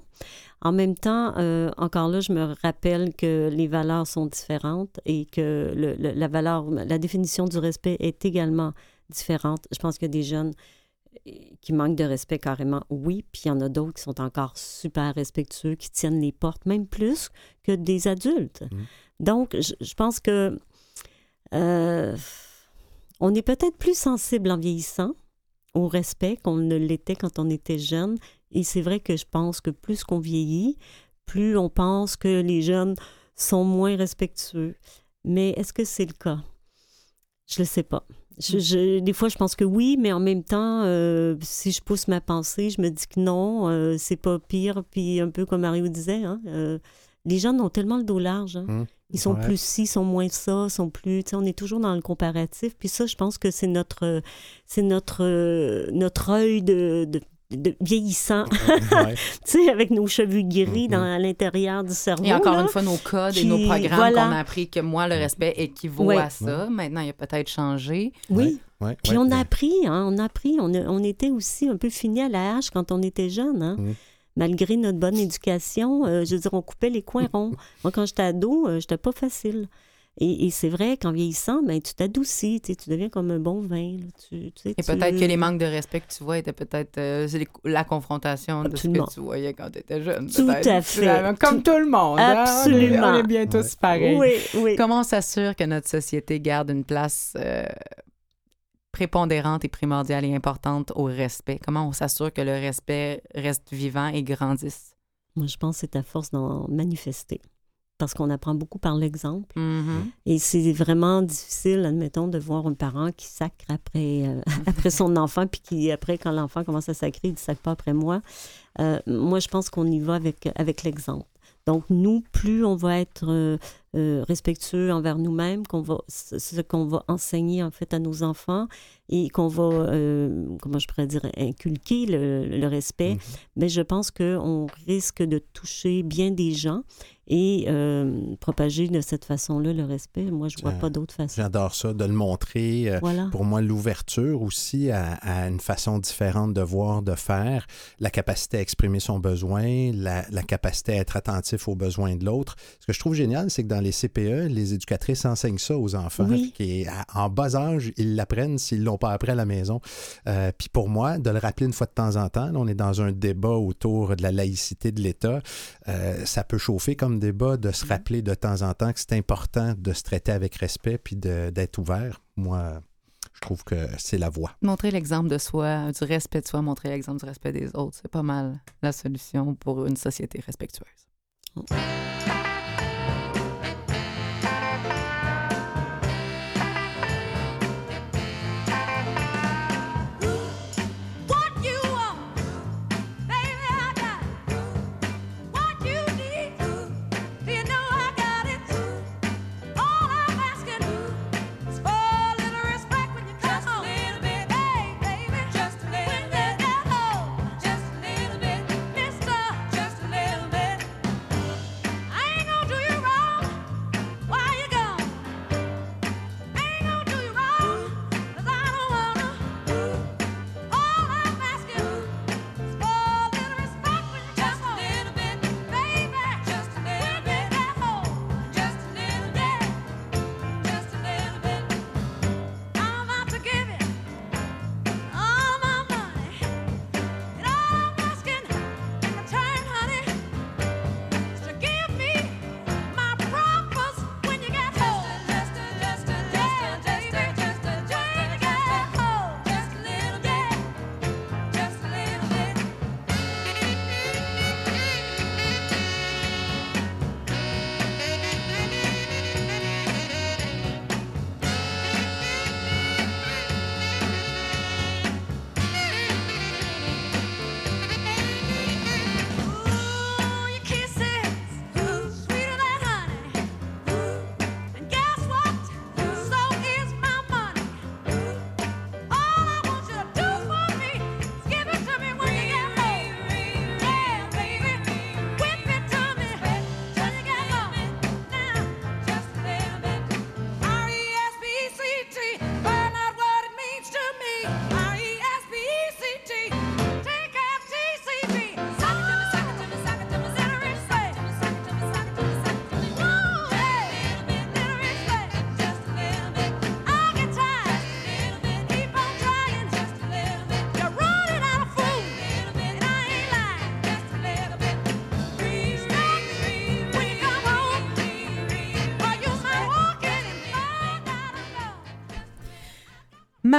En même temps, euh, encore là, je me rappelle que les valeurs sont différentes et que le- le- la valeur, la définition du respect est également différente. Je pense qu'il y a des jeunes euh, qui manquent de respect carrément, oui, puis il y en a d'autres qui sont encore super respectueux, qui tiennent les portes, même plus que des adultes. Mhm. Donc, je, je pense que euh, on est peut-être plus sensible en vieillissant au respect qu'on ne l'était quand on était jeune. Et c'est vrai que je pense que plus qu'on vieillit, plus on pense que les jeunes sont moins respectueux. Mais est-ce que c'est le cas? Je ne le sais pas. Je- je- des fois, je pense que oui, mais en même temps, euh, si je pousse ma pensée, je me dis que non, euh, c'est pas pire. Puis un peu comme Mario disait, hein, euh, les jeunes ont tellement le dos large. hein. Hum. Ils sont Ouais. plus ci, sont moins ça, sont plus. tu sais, on est toujours dans le comparatif. Puis ça, je pense que c'est notre, c'est notre, euh, notre œil de, de, de vieillissant, Ouais. tu sais, avec nos cheveux gris Mhm. dans à l'intérieur du cerveau. Et encore là. une fois, nos codes et nos programmes voilà. qu'on a appris que moi, le respect équivaut Ouais. à ça. Maintenant, il a peut-être changé. Oui. Ouais, Puis ouais, on a appris, hein, on a appris. On, a- on était aussi un peu fini à la hache quand on était jeune. Hein. Mhm. Malgré notre bonne éducation, euh, je veux dire, on coupait les coins ronds. Moi, quand j'étais ado, euh, j'étais pas facile. Et, et c'est vrai qu'en vieillissant, ben, tu t'adoucis, tu sais, tu deviens comme un bon vin. là. Tu, tu sais, Et tu- peut-être que les manques de respect que tu vois étaient peut-être euh, la confrontation de ce que tu voyais quand tu étais jeune. Tout à fait. Comme tout le monde. hein. On est- Absolument. On est, bien tous pareils. Oui, oui. Comment on s'assure que notre société garde une place euh, prépondérante et primordiale et importante au respect? Comment on s'assure que le respect reste vivant et grandisse? Moi, je pense que c'est à force d'en manifester. Parce qu'on apprend beaucoup par l'exemple. Mhm. Et c'est vraiment difficile, admettons, de voir un parent qui sacre après, euh, après son enfant, puis qui, après, quand l'enfant commence à sacrer, il ne sacre pas après moi. Euh, moi, je pense qu'on y va avec, avec l'exemple. Donc, nous, plus on va être euh, respectueux envers nous-mêmes, qu'on va, ce qu'on va enseigner, en fait, à nos enfants, et qu'on va, comment je pourrais dire, inculquer le, le respect, mais je pense qu'on risque de toucher bien des gens et euh, propager de cette façon-là le respect. Moi, je vois Ça- pas d'autre façon. J'adore ça, de le montrer. euh, Voilà. Pour moi, l'ouverture aussi à, à une façon différente de voir, de faire, la capacité à exprimer son besoin, la, la capacité à être attentif aux besoins de l'autre. Ce que je trouve génial, c'est que dans les CPE, les éducatrices enseignent ça aux enfants. Oui. Qui, en bas âge, ils l'apprennent s'ils ne l'ont pas appris à la maison. Euh, Puis pour moi, de le rappeler une fois de temps en temps, là, on est dans un débat autour de la laïcité de l'État. Euh, ça peut chauffer comme débat de se rappeler de temps en temps que c'est important de se traiter avec respect puis de- d'être ouvert. Moi, je trouve que c'est la voie. Montrer l'exemple de soi, du respect de soi, montrer l'exemple du respect des autres, c'est pas mal la solution pour une société respectueuse. What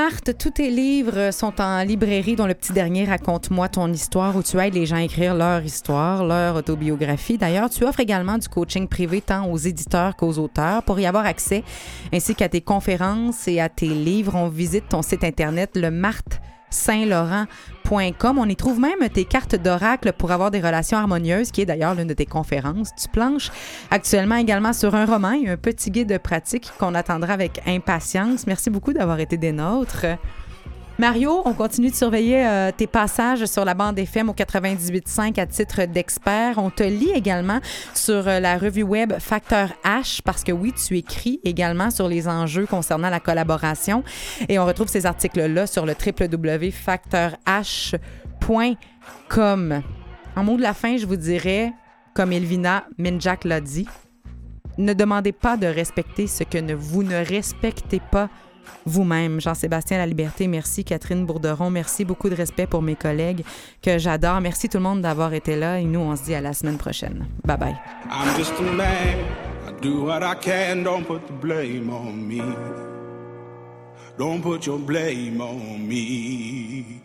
Marthe, tous tes livres sont en librairie, dont le petit dernier Raconte-moi ton histoire, où tu aides les gens à écrire leur histoire, leur autobiographie. D'ailleurs, tu offres également du coaching privé tant aux éditeurs qu'aux auteurs. Pour y avoir accès, ainsi qu'à tes conférences et à tes livres, on visite ton site internet, le marthe-saint-laurent.com. On y trouve même tes cartes d'oracle pour avoir des relations harmonieuses, qui est d'ailleurs l'une de tes conférences. Tu planches actuellement également sur un roman et un petit guide de pratique qu'on attendra avec impatience. Merci beaucoup d'avoir été des nôtres. Mario, on continue de surveiller euh, tes passages sur la bande FM au 98.5 à titre d'expert. On te lit également sur euh, la revue web Facteur H parce que oui, tu écris également sur les enjeux concernant la collaboration et on retrouve ces articles-là sur le www.facteurh.com. En mot de la fin, je vous dirais, comme Elvina Minjak l'a dit, ne demandez pas de respecter ce que vous ne respectez pas vous-même. Jean-Sébastien La Liberté, merci. Catherine Bourderon, merci. Beaucoup de respect pour mes collègues que j'adore. Merci tout le monde d'avoir été là et nous, on se dit à la semaine prochaine. Bye bye. I'm just. I do what I can. Don't put the blame on me. Don't put your blame on me.